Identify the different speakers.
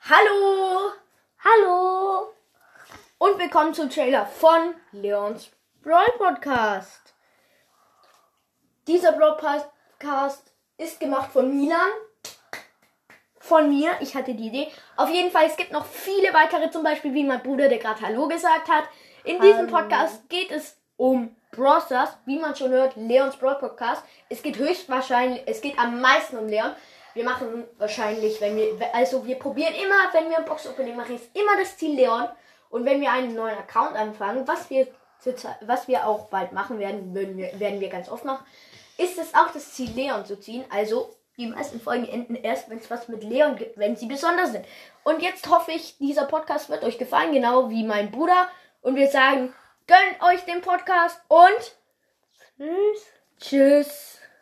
Speaker 1: Hallo
Speaker 2: Hallo!
Speaker 1: und willkommen zum Trailer von Leons Brawl Podcast. Dieser Brawl Podcast ist gemacht von Milan. Von mir, ich hatte die Idee. Auf jeden Fall, es gibt noch viele weitere, zum Beispiel wie mein Bruder, der gerade Hallo gesagt hat. In diesem. Podcast geht es um Brawl Stars, wie man schon hört, Leons Brawl Podcast. Es geht höchstwahrscheinlich, es geht am meisten um Leon. Wir machen wahrscheinlich, wenn wir, also wir probieren immer, wenn wir ein Box-Opening machen, ist immer das Ziel Leon. Und wenn wir einen neuen Account anfangen, was wir, was wir auch bald machen werden, würden wir, werden wir ganz oft machen, ist es auch das Ziel Leon zu ziehen. Also die meisten Folgen enden erst, wenn es was mit Leon gibt, wenn sie besonders sind. Und jetzt hoffe ich, dieser Podcast wird euch gefallen, genau wie mein Bruder. Und wir sagen, gönnt euch den Podcast und
Speaker 2: Tschüss!
Speaker 1: tschüss.